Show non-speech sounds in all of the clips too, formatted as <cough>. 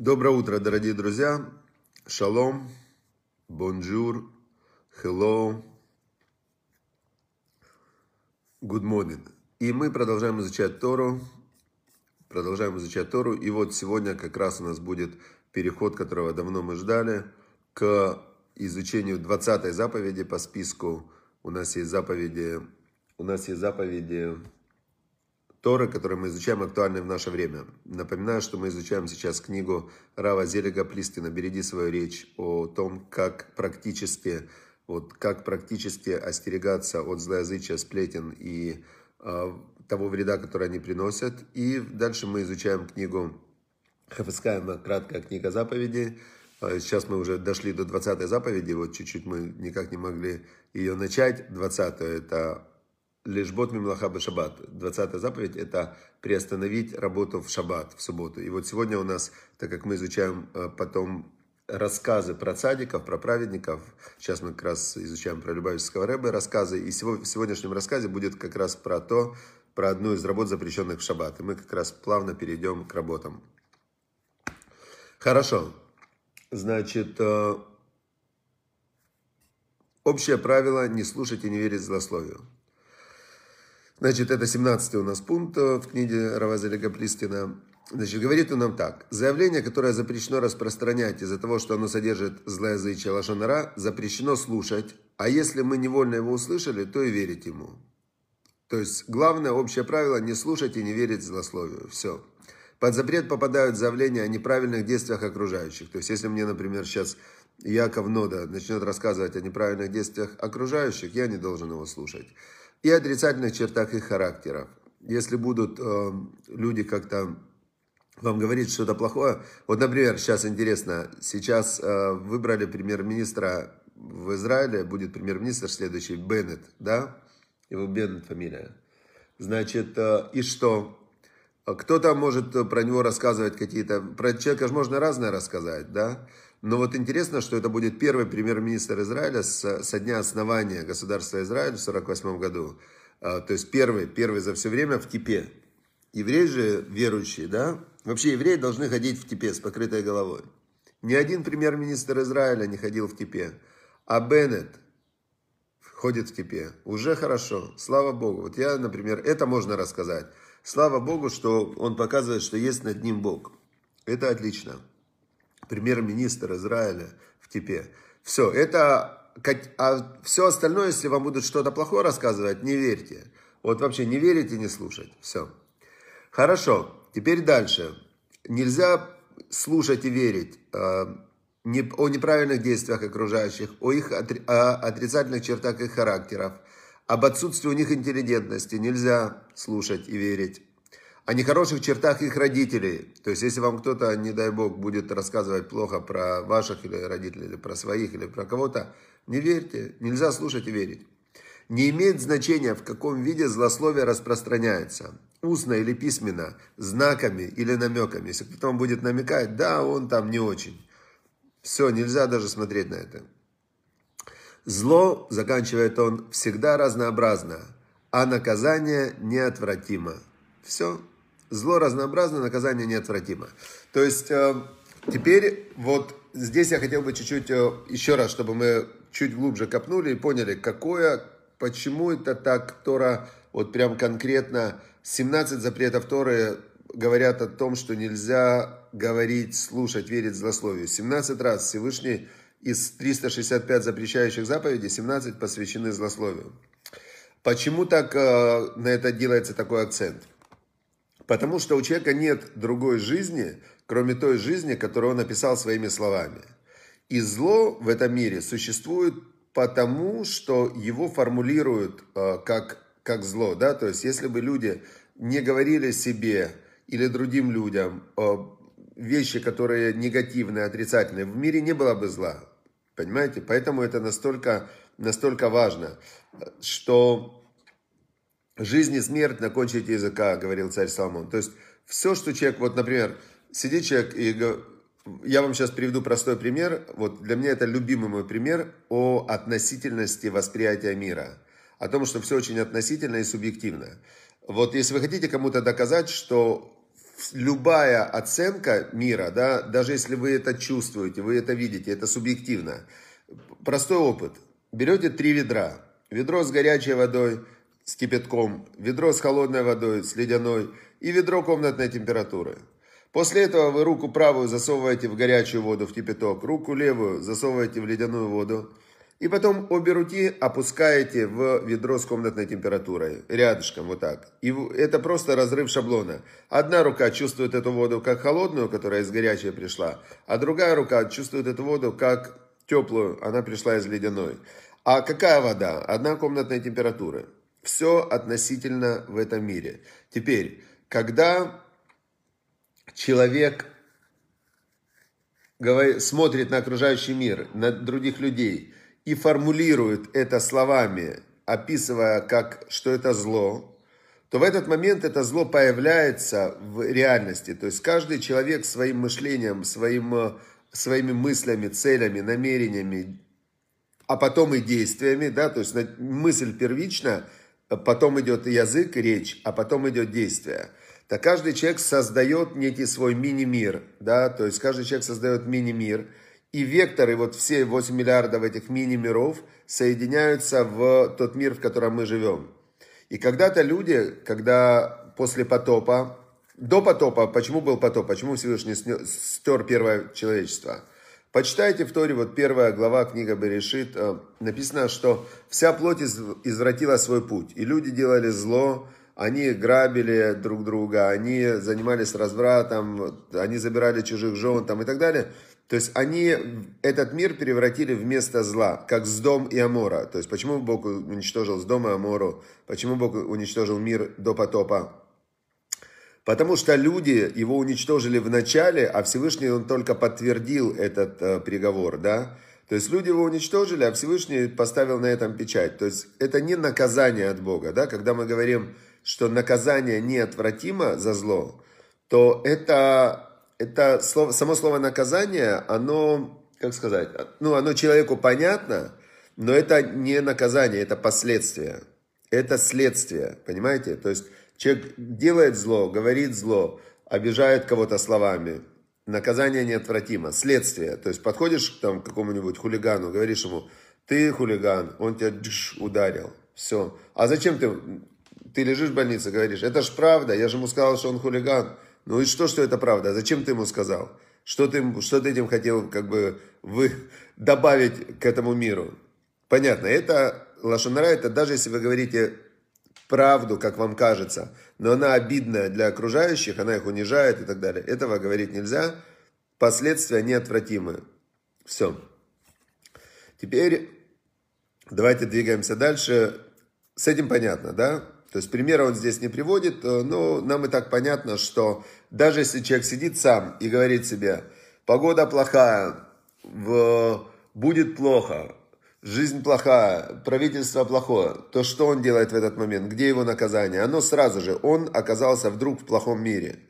Доброе утро, дорогие друзья. Шалом, бонжур, hello, good morning. И мы продолжаем изучать Тору. Продолжаем изучать Тору. И вот сегодня как раз у нас будет переход, которого давно мы ждали, к изучению 20 заповеди по списку. У нас есть заповеди, у нас есть заповеди Торы, которые мы изучаем, актуальны в наше время. Напоминаю, что мы изучаем сейчас книгу Рава Зелега Плистина «Береги свою речь» о том, как практически, вот, как практически остерегаться от злоязычия, сплетен и э, того вреда, который они приносят. И дальше мы изучаем книгу Хафискаема «Краткая книга заповедей». А сейчас мы уже дошли до 20 заповеди, вот чуть-чуть мы никак не могли ее начать. 20 это Лишбот мимлаха бешаббат. 20 заповедь – это приостановить работу в шаббат, в субботу. И вот сегодня у нас, так как мы изучаем э, потом рассказы про цадиков, про праведников, сейчас мы как раз изучаем про Любавического Рэбе рассказы, и в сегодняшнем рассказе будет как раз про то, про одну из работ, запрещенных в шаббат. И мы как раз плавно перейдем к работам. Хорошо. Значит, э, общее правило – не слушать и не верить злословию. Значит, это 17 у нас пункт э, в книге Равазеля Гаплистина. Значит, говорит он нам так. Заявление, которое запрещено распространять из-за того, что оно содержит злоязычие лошонара, запрещено слушать, а если мы невольно его услышали, то и верить ему. То есть, главное общее правило – не слушать и не верить злословию. Все. Под запрет попадают заявления о неправильных действиях окружающих. То есть, если мне, например, сейчас Яков Нода начнет рассказывать о неправильных действиях окружающих, я не должен его слушать и отрицательных чертах их характеров. Если будут э, люди как-то вам говорить что-то плохое, вот, например, сейчас интересно, сейчас э, выбрали премьер-министра в Израиле, будет премьер-министр следующий, Беннет, да? Его Беннет фамилия. Значит, э, и что? Кто-то может про него рассказывать какие-то... Про человека же можно разное рассказать, да? Но вот интересно, что это будет первый премьер-министр Израиля с, со дня основания государства Израиль в 1948 году. А, то есть первый, первый за все время в кипе. Евреи же верующие, да? Вообще евреи должны ходить в кипе с покрытой головой. Ни один премьер-министр Израиля не ходил в кипе. А Беннет ходит в кипе. Уже хорошо. Слава Богу. Вот я, например, это можно рассказать. Слава Богу, что он показывает, что есть над ним Бог. Это отлично премьер-министр Израиля в Типе. Все, это... А все остальное, если вам будут что-то плохое рассказывать, не верьте. Вот вообще не верите, не слушать. Все. Хорошо, теперь дальше. Нельзя слушать и верить э, о неправильных действиях окружающих, о их о отрицательных чертах их характеров, об отсутствии у них интеллигентности. Нельзя слушать и верить о нехороших чертах их родителей. То есть, если вам кто-то, не дай бог, будет рассказывать плохо про ваших или родителей, или про своих, или про кого-то, не верьте, нельзя слушать и верить. Не имеет значения, в каком виде злословие распространяется. Устно или письменно, знаками или намеками. Если кто-то вам будет намекать, да, он там не очень. Все, нельзя даже смотреть на это. Зло, заканчивает он, всегда разнообразно, а наказание неотвратимо. Все, Зло разнообразно, наказание неотвратимо. То есть, э, теперь вот здесь я хотел бы чуть-чуть, э, еще раз, чтобы мы чуть глубже копнули и поняли, какое, почему это так Тора, вот прям конкретно 17 запретов Торы говорят о том, что нельзя говорить, слушать, верить злословию. 17 раз Всевышний из 365 запрещающих заповедей, 17 посвящены злословию. Почему так э, на это делается такой акцент? Потому что у человека нет другой жизни, кроме той жизни, которую он написал своими словами. И зло в этом мире существует потому, что его формулируют э, как, как зло. Да? То есть, если бы люди не говорили себе или другим людям э, вещи, которые негативные, отрицательные, в мире не было бы зла. Понимаете? Поэтому это настолько, настолько важно, что Жизнь и смерть на кончике языка, говорил царь Соломон. То есть все, что человек, вот, например, сидит человек и я вам сейчас приведу простой пример. Вот для меня это любимый мой пример о относительности восприятия мира. О том, что все очень относительно и субъективно. Вот если вы хотите кому-то доказать, что любая оценка мира, да, даже если вы это чувствуете, вы это видите, это субъективно. Простой опыт. Берете три ведра. Ведро с горячей водой, с кипятком, ведро с холодной водой, с ледяной и ведро комнатной температуры. После этого вы руку правую засовываете в горячую воду, в кипяток, руку левую засовываете в ледяную воду. И потом обе руки опускаете в ведро с комнатной температурой, рядышком, вот так. И это просто разрыв шаблона. Одна рука чувствует эту воду как холодную, которая из горячей пришла, а другая рука чувствует эту воду как теплую, она пришла из ледяной. А какая вода? Одна комнатная температура. Все относительно в этом мире. Теперь, когда человек смотрит на окружающий мир, на других людей и формулирует это словами, описывая, как, что это зло, то в этот момент это зло появляется в реальности. То есть каждый человек своим мышлением, своим, своими мыслями, целями, намерениями, а потом и действиями, да, то есть мысль первична, потом идет язык, речь, а потом идет действие – так каждый человек создает некий свой мини-мир, да, то есть каждый человек создает мини-мир, и векторы, вот все 8 миллиардов этих мини-миров соединяются в тот мир, в котором мы живем. И когда-то люди, когда после потопа, до потопа, почему был потоп, почему Всевышний стер первое человечество? Почитайте в Торе, вот первая глава, книга Берешит, э, написано, что вся плоть извратила свой путь, и люди делали зло, они грабили друг друга, они занимались развратом, они забирали чужих жен там, и так далее. То есть они этот мир превратили в место зла, как Сдом и Амора. То есть почему Бог уничтожил Сдом и Амору? Почему Бог уничтожил мир до потопа? Потому что люди его уничтожили в начале, а Всевышний он только подтвердил этот э, приговор, да? То есть люди его уничтожили, а Всевышний поставил на этом печать. То есть это не наказание от Бога, да? Когда мы говорим, что наказание неотвратимо за зло, то это, это слово, само слово наказание, оно, как сказать, ну, оно человеку понятно, но это не наказание, это последствие. Это следствие, понимаете? То есть человек делает зло, говорит зло, обижает кого-то словами. Наказание неотвратимо, следствие. То есть подходишь там, к какому-нибудь хулигану, говоришь ему, ты хулиган, он тебя ударил. Все. А зачем ты ты лежишь в больнице, говоришь, это ж правда, я же ему сказал, что он хулиган. Ну и что, что это правда? Зачем ты ему сказал? Что ты, что ты этим хотел как бы вы, добавить к этому миру? Понятно, это лошонара, это даже если вы говорите правду, как вам кажется, но она обидная для окружающих, она их унижает и так далее. Этого говорить нельзя. Последствия неотвратимы. Все. Теперь давайте двигаемся дальше. С этим понятно, да? То есть примера он здесь не приводит, э, но нам и так понятно, что даже если человек сидит сам и говорит себе, погода плохая, в... будет плохо, жизнь плохая, правительство плохое, то что он делает в этот момент? Где его наказание? Оно сразу же, он оказался вдруг в плохом мире.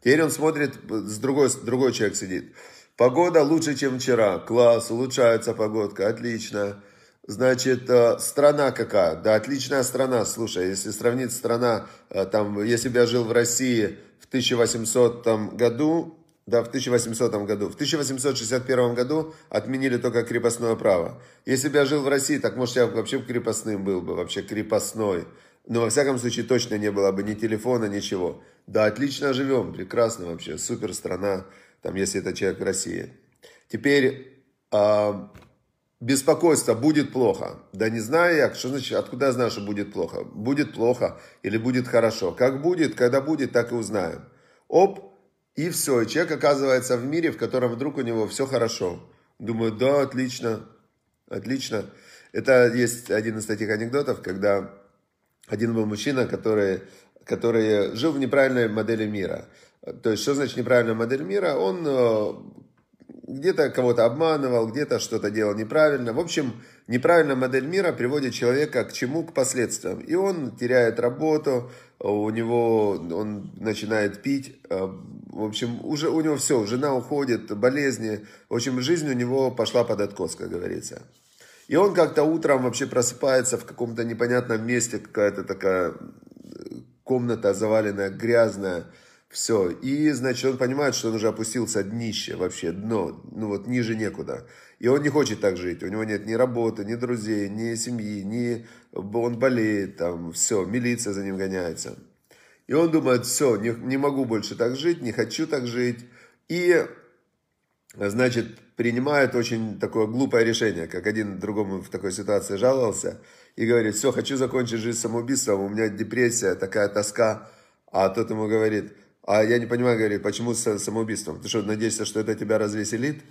Теперь он смотрит, с другой, другой человек сидит. Погода лучше, чем вчера. Класс, улучшается погодка, отлично. Значит, э, страна какая? Да, отличная страна. Слушай, если сравнить страна, э, там, если бы я жил в России в 1800 году, да, в 1800 году. В 1861 году отменили только крепостное право. Если бы я жил в России, так может я вообще крепостным был бы, вообще крепостной. Но во всяком случае точно не было бы ни телефона, ничего. Да, отлично живем, прекрасно вообще, супер страна, там, если это человек в России. Теперь а, беспокойство, будет плохо. Да не знаю я, что значит, откуда я знаю, что будет плохо. Будет плохо или будет хорошо. Как будет, когда будет, так и узнаем. Оп, и все. И человек оказывается в мире, в котором вдруг у него все хорошо. Думаю, да, отлично, отлично. Это есть один из таких анекдотов, когда один был мужчина, который, который жил в неправильной модели мира. То есть, что значит неправильная модель мира? Он э, где-то кого-то обманывал, где-то что-то делал неправильно. В общем, неправильная модель мира приводит человека к чему? К последствиям. И он теряет работу, у него он начинает пить. Э, в общем, уже у него все, жена уходит, болезни. В общем, жизнь у него пошла под откос, как говорится. И он как-то утром вообще просыпается в каком-то непонятном месте, какая-то такая комната заваленная, грязная, Все. И, значит, он понимает, что он уже опустился днище, вообще дно, ну вот ниже некуда. И он не хочет так жить. У него нет ни работы, ни друзей, ни семьи, ни... Он болеет, там, все, милиция за ним гоняется. И он думает, все, не, не могу больше так жить, не хочу так жить. И, значит, принимает очень такое глупое решение, как один другому в такой ситуации жаловался, и говорит, все, хочу закончить жизнь самоубийством, у меня депрессия, такая тоска. А тот ему говорит, а я не понимаю, говорит, почему с самоубийством? Ты что, надеешься, что это тебя развеселит?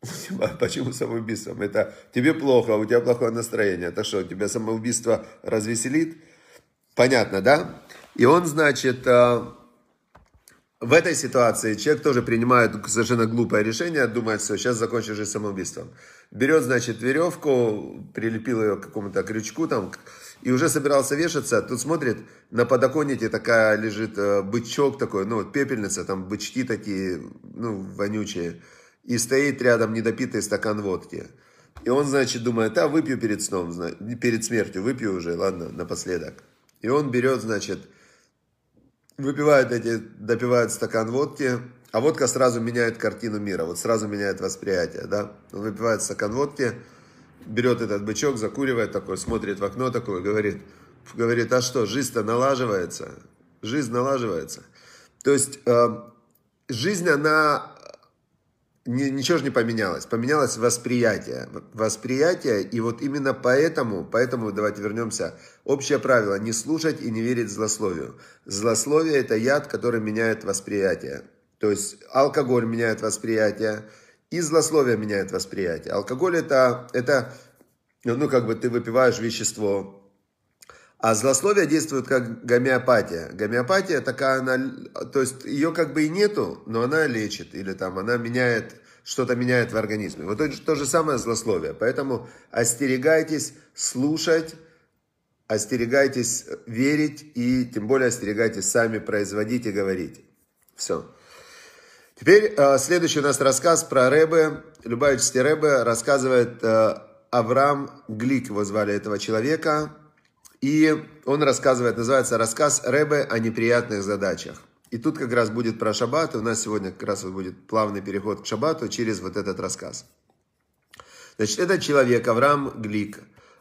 <laughs> Почему самоубийством? Это тебе плохо, у тебя плохое настроение. Это что, тебя самоубийство развеселит? Понятно, да? И он, значит, э, в этой ситуации человек тоже принимает совершенно глупое решение, думает, все, сейчас закончу жизнь самоубийством. Берет, значит, веревку, прилепил ее к какому-то крючку там, и уже собирался вешаться, тут смотрит, на подоконнике такая лежит э, бычок такой, ну вот пепельница, там бычки такие, ну, вонючие, и стоит рядом недопитый стакан водки. И он, значит, думает, а, выпью перед сном, перед смертью, выпью уже, ладно, напоследок. И он берет, значит, выпивает эти, допивает стакан водки, а водка сразу меняет картину мира, вот сразу меняет восприятие, да. Он выпивает стакан водки, берет этот бычок, закуривает такой, смотрит в окно такой, говорит, говорит, а что, жизнь-то налаживается, жизнь налаживается. То есть э, жизнь, она ничего же не поменялось. Поменялось восприятие. Восприятие, и вот именно поэтому, поэтому давайте вернемся. Общее правило – не слушать и не верить злословию. Злословие – это яд, который меняет восприятие. То есть алкоголь меняет восприятие, и злословие меняет восприятие. Алкоголь это, это, ну как бы ты выпиваешь вещество, а злословие действует как гомеопатия. Гомеопатия такая, она, то есть ее как бы и нету, но она лечит, или там она меняет, что-то меняет в организме. Вот то, то же самое злословие. Поэтому остерегайтесь слушать, остерегайтесь верить и тем более остерегайтесь сами производить и говорить. Все. Теперь э, следующий у нас рассказ про Рэбе. Любавичский Рэбе рассказывает э, Авраам Глик, его звали этого человека. И он рассказывает, называется рассказ Рэбе о неприятных задачах. И тут как раз будет про шаббат. У нас сегодня как раз вот будет плавный переход к шаббату через вот этот рассказ. Значит, этот человек, Авраам Глик,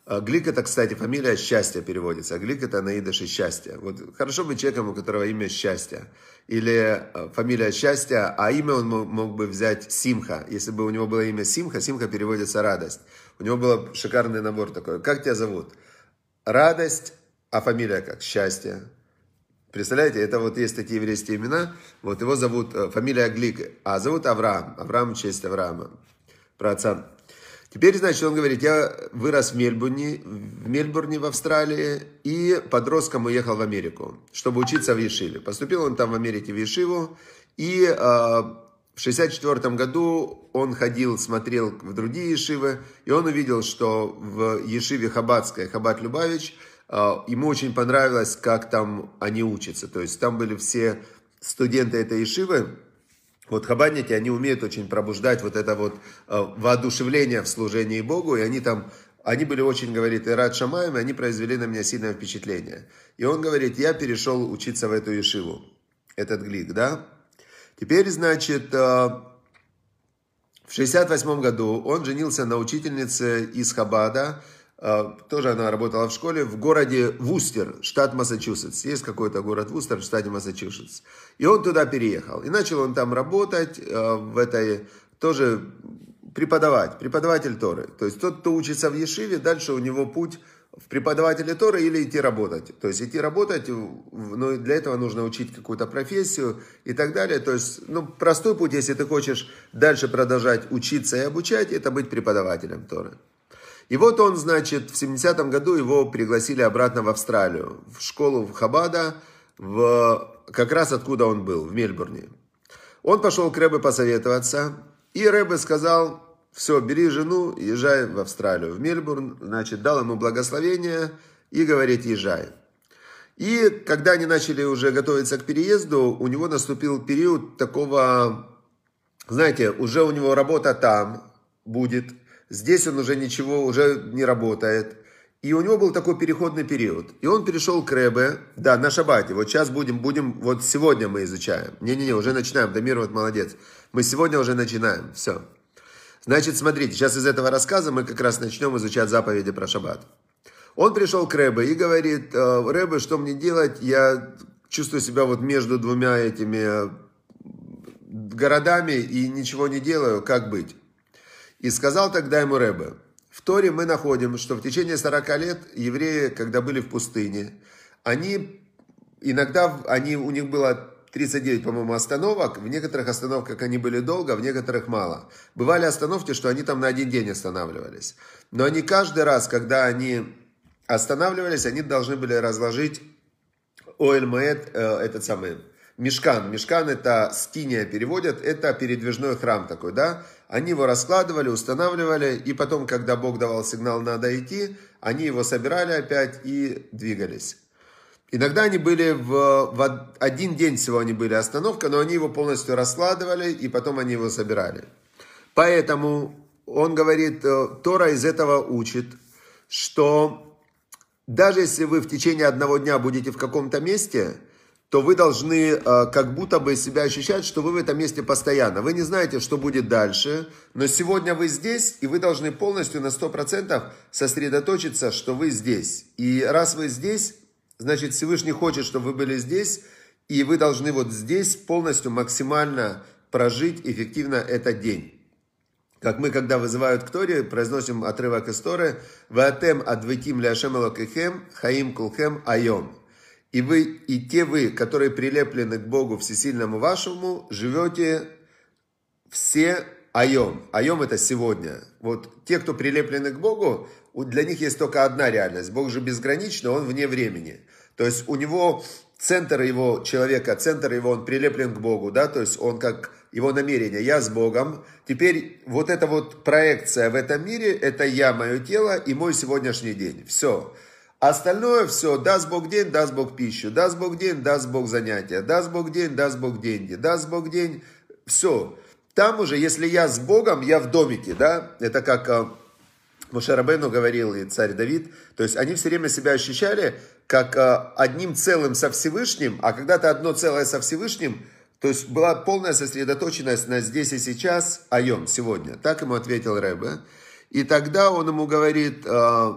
а, Глик это, кстати, фамилия счастья переводится. А Глик это на идыше счастье. Вот хорошо быть человеком, у которого имя счастье. Или а, фамилия счастья, а имя он мог бы взять Симха. Если бы у него было имя Симха, Симха переводится радость. У него был шикарный набор такой. Как тебя зовут? Радость, а фамилия как? Счастье. Представляете, это вот есть такие еврейские имена. Вот его зовут, э, фамилия Глик, а зовут Авраам. Авраам в честь Авраама. Про отца Теперь, значит, он говорит, я вырос в Мельбурне, в Мельбурне в Австралии, и подростком уехал в Америку, чтобы учиться в Ешиве. Поступил он там в Америке в Ешиву, и э, в 64 году он ходил, смотрел в другие Ешивы, и он увидел, что в Ешиве Хабадской, Хабад Любавич, э, ему очень понравилось, как там они учатся. То есть там были все студенты этой Ешивы, вот хабадники, они умеют очень пробуждать вот это вот э, воодушевление в служении Богу, и они там, они были очень, говорит, рад Шамаем, и они произвели на меня сильное впечатление. И он говорит, я перешел учиться в эту Ешиву, этот глик, да. Теперь, значит, э, в 68 году он женился на учительнице из Хабада, а, тоже она работала в школе в городе Вустер, штат Массачусетс. Есть какой-то город Вустер в штате Массачусетс. И он туда переехал. И начал он там работать а, в этой, тоже преподавать, преподаватель Торы. То есть тот, кто учится в Ешиве, дальше у него путь в преподавателе Торы или идти работать. То есть идти работать, но для этого нужно учить какую-то профессию и так далее. То есть, ну, простой путь, если ты хочешь дальше продолжать учиться и обучать, это быть преподавателем Торы. И вот он, значит, в 70-м году его пригласили обратно в Австралию, в школу в Хабада, в, как раз откуда он был, в Мельбурне. Он пошел к Рэбе посоветоваться, и Рэбе сказал, все, бери жену, езжай в Австралию, в Мельбурн, значит, дал ему благословение и говорит, езжай. И когда они начали уже готовиться к переезду, у него наступил период такого, знаете, уже у него работа там будет – Здесь он уже ничего, уже не работает. И у него был такой переходный период. И он перешел к Рэбе, да, на шабате. Вот сейчас будем, будем, вот сегодня мы изучаем. Не-не-не, уже начинаем. Дамир вот молодец. Мы сегодня уже начинаем. Все. Значит, смотрите, сейчас из этого рассказа мы как раз начнем изучать заповеди про шаббат. Он пришел к Рэбе и говорит, «Э, Рэбе, что мне делать? Я чувствую себя вот между двумя этими городами и ничего не делаю, как быть? И сказал тогда ему Рэбе, в Торе мы находим, что в течение 40 лет евреи, когда были в пустыне, они иногда, они, у них было 39, по-моему, остановок. В некоторых остановках они были долго, в некоторых мало. Бывали остановки, что они там на один день останавливались. Но они каждый раз, когда они останавливались, они должны были разложить Оэль Маэт, э, этот самый, Мешкан. Мешкан это скиния переводят, это передвижной храм такой, да. Они его раскладывали, устанавливали, и потом, когда Бог давал сигнал «надо идти», они его собирали опять и двигались. Иногда они были в, в один день всего они были остановка, но они его полностью раскладывали, и потом они его собирали. Поэтому он говорит, э, Тора из этого учит, что даже если вы в течение одного дня будете в каком-то месте, то вы должны э, как будто бы себя ощущать, что вы в этом месте постоянно. Вы не знаете, что будет дальше, но сегодня вы здесь, и вы должны полностью на 100% сосредоточиться, что вы здесь. И раз вы здесь, значит Всевышний хочет, чтобы вы были здесь, и вы должны вот здесь полностью максимально прожить эффективно этот день. Как мы, когда вызывают к Торе, произносим отрывок из Торы, «Ваатем адвитим ляшем элокехем, хаим кулхем айом». И вы, и те вы, которые прилеплены к Богу Всесильному вашему, живете все айом. Айом это сегодня. Вот те, кто прилеплены к Богу, для них есть только одна реальность. Бог же безграничный, он вне времени. То есть у него центр его человека, центр его, он прилеплен к Богу, да, то есть он как его намерение, я с Богом. Теперь вот эта вот проекция в этом мире, это я, мое тело и мой сегодняшний день. Все. Остальное все, даст Бог день, даст Бог пищу, даст Бог день, даст Бог занятия, даст Бог день, даст Бог деньги, даст Бог день, все. Там уже, если я с Богом, я в домике, да, это как Мушарабену говорил и царь Давид, то есть они все время себя ощущали как э, одним целым со Всевышним, а когда то одно целое со Всевышним, то есть была полная сосредоточенность на здесь и сейчас, айом, сегодня. Так ему ответил Рэбе. И тогда он ему говорит, э,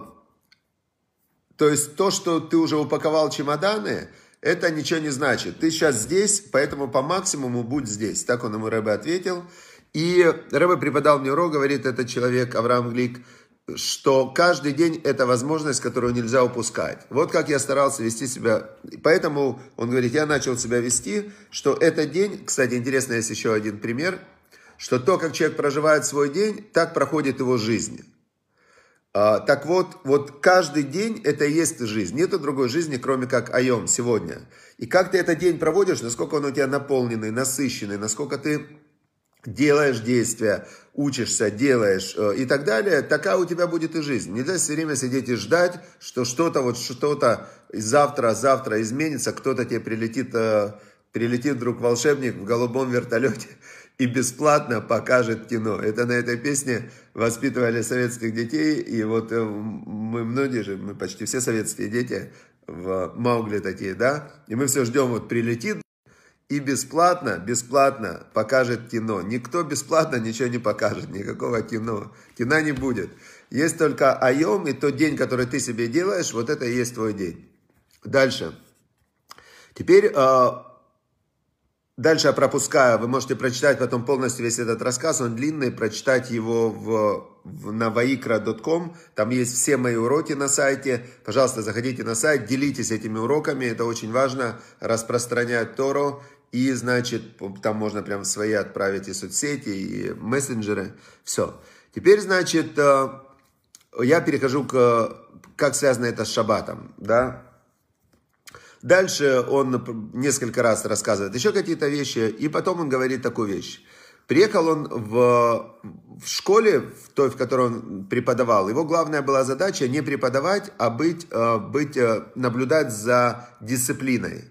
то есть то, что ты уже упаковал чемоданы, это ничего не значит. Ты сейчас здесь, поэтому по максимуму будь здесь. Так он ему Рэбе ответил. И Рэбе преподал мне урок, говорит этот человек, Авраам Глик, что каждый день это возможность, которую нельзя упускать. Вот как я старался вести себя. Поэтому он говорит, я начал себя вести, что этот день, кстати, интересно, есть еще один пример, что то, как человек проживает свой день, так проходит его жизнь. А, так вот, вот каждый день это и есть жизнь. Нету другой жизни, кроме как айом, сегодня. И как ты этот день проводишь, насколько он у тебя наполненный, насыщенный, насколько ты делаешь действия, учишься, делаешь э, и так далее, такая у тебя будет и жизнь. Нельзя все время сидеть и ждать, что что-то вот что-то завтра, завтра изменится, кто-то тебе прилетит, э, прилетит вдруг волшебник в голубом вертолете и бесплатно покажет кино. Это на этой песне воспитывали советских детей, и вот э, мы многие же, мы почти все советские дети в Маугли такие, да, и мы все ждем, вот прилетит и бесплатно, бесплатно покажет кино. Никто бесплатно ничего не покажет, никакого кино. Кино не будет. Есть только айом, и тот день, который ты себе делаешь, вот это и есть твой день. Дальше. Теперь э, Дальше я пропускаю, вы можете прочитать потом полностью весь этот рассказ, он длинный, прочитать его в, на vaikra.com, там есть все мои уроки на сайте, пожалуйста, заходите на сайт, делитесь этими уроками, это очень важно, распространять Тору, и, значит, там можно прям свои отправить и соцсети, и мессенджеры, все. Теперь, значит, э, я перехожу к, как связано это с шаббатом, да, Дальше он несколько раз рассказывает еще какие-то вещи, и потом он говорит такую вещь. Приехал он в, в школе, в той, в которой он преподавал. Его главная была задача не преподавать, а быть, э, быть, э, наблюдать за дисциплиной.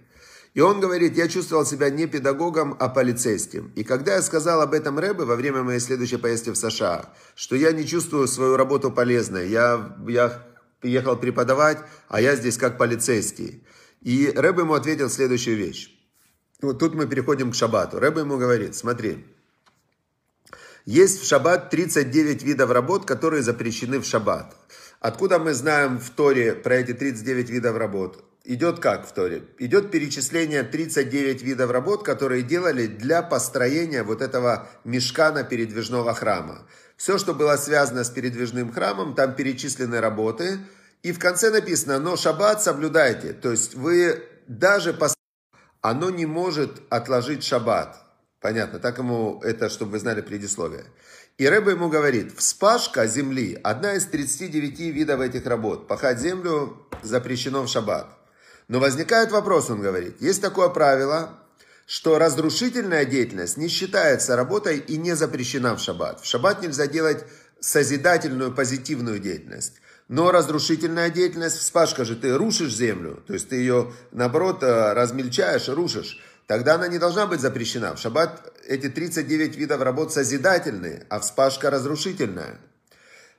И он говорит, я чувствовал себя не педагогом, а полицейским. И когда я сказал об этом Рэбе во время моей следующей поездки в США, что я не чувствую свою работу полезной, я, я приехал преподавать, а я здесь как полицейский. И Рэб ему ответил следующую вещь. Вот тут мы переходим к шаббату. Рэб ему говорит, смотри, есть в шаббат 39 видов работ, которые запрещены в шаббат. Откуда мы знаем в Торе про эти 39 видов работ? Идет как в Торе? Идет перечисление 39 видов работ, которые делали для построения вот этого мешкана передвижного храма. Все, что было связано с передвижным храмом, там перечислены работы. И в конце написано, но шаббат соблюдайте. То есть вы даже по... Оно не может отложить шаббат. Понятно, так ему это, чтобы вы знали предисловие. И Рэба ему говорит, вспашка земли, одна из 39 видов этих работ. Пахать землю запрещено в шаббат. Но возникает вопрос, он говорит, есть такое правило, что разрушительная деятельность не считается работой и не запрещена в шаббат. В шаббат нельзя делать созидательную, позитивную деятельность. Но разрушительная деятельность, вспашка же, ты рушишь землю, то есть ты ее, наоборот, э, размельчаешь, рушишь, тогда она не должна быть запрещена. В шаббат эти 39 видов работ созидательные, а вспашка разрушительная.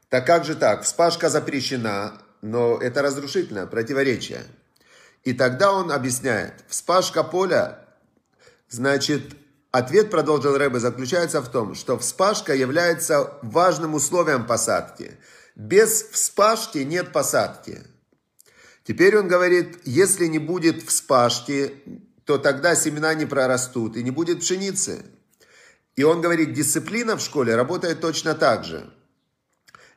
Так как же так? Вспашка запрещена, но это разрушительное противоречие. И тогда он объясняет, вспашка поля, значит, ответ, продолжил Рэбе, заключается в том, что вспашка является важным условием посадки. Без вспашки нет посадки. Теперь он говорит, если не будет вспашки, то тогда семена не прорастут и не будет пшеницы. И он говорит, дисциплина в школе работает точно так же.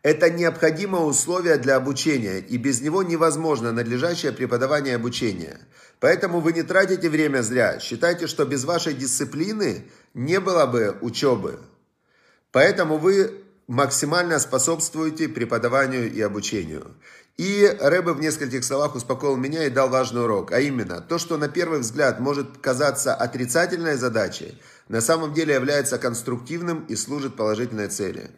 Это необходимое условие для обучения, и без него невозможно надлежащее преподавание и обучение. Поэтому вы не тратите время зря. Считайте, что без вашей дисциплины не было бы учебы. Поэтому вы максимально способствуете преподаванию и обучению. И Рэбе в нескольких словах успокоил меня и дал важный урок, а именно, то, что на первый взгляд может казаться отрицательной задачей, на самом деле является конструктивным и служит положительной цели.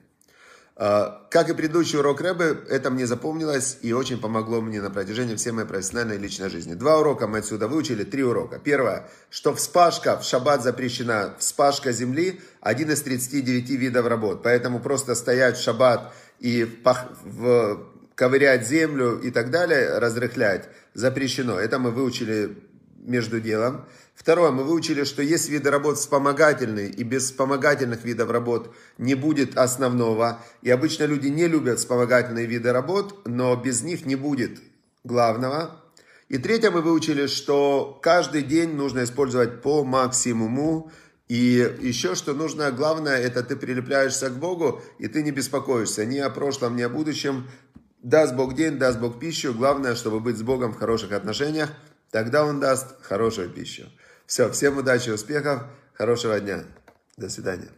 А, как и предыдущий урок Рэбе, это мне запомнилось и очень помогло мне на протяжении всей моей профессиональной и личной жизни. Два урока мы отсюда выучили, три урока. Первое, что вспашка в шаббат запрещена, вспашка земли – один из 39 видов работ. Поэтому просто стоять в шаббат и в, в, ковырять землю и так далее, разрыхлять запрещено. Это мы выучили между делом. Второе, мы выучили, что есть виды работ вспомогательные, и без вспомогательных видов работ не будет основного. И обычно люди не любят вспомогательные виды работ, но без них не будет главного. И третье, мы выучили, что каждый день нужно использовать по максимуму. И еще что нужно, главное, это ты прилепляешься к Богу, и ты не беспокоишься ни о прошлом, ни о будущем. Даст Бог день, даст Бог пищу. Главное, чтобы быть с Богом в хороших отношениях. Тогда Он даст хорошую пищу. Все, всем удачи, успехов, хорошего дня. До свидания.